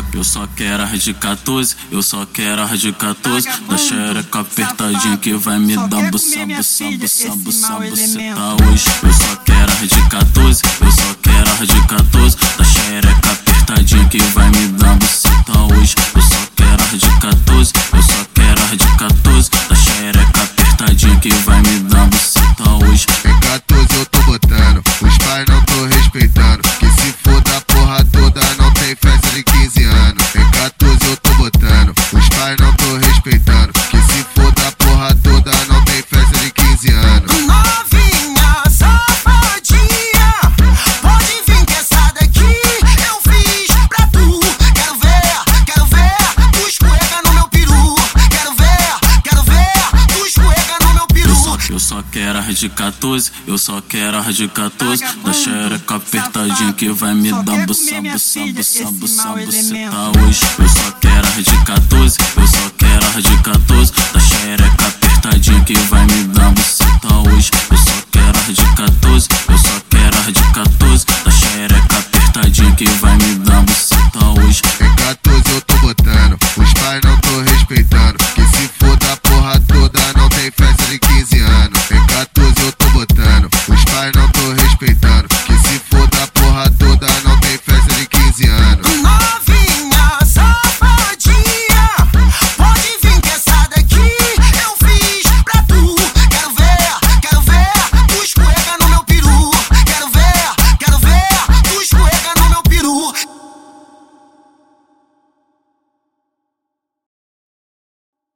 só, eu só quero as de 14, eu só quero as de 14. Da xereca apertadinha que vai me dar buça, buça, buça, buça, buceta hoje. Eu só quero as de 14, eu só quero as de 14. Da xereca apertadinha que vai me dar buceta hoje. Eu só quero as de 14, eu só quero as de 14. Da xereca apertadinha que vai me dar buceta hoje. Só, eu só quero as de 14, eu só quero as de 14. Da xereca apertadinha que vai me dar buça, buça, buça, buça, buceta hoje. Eu só quero as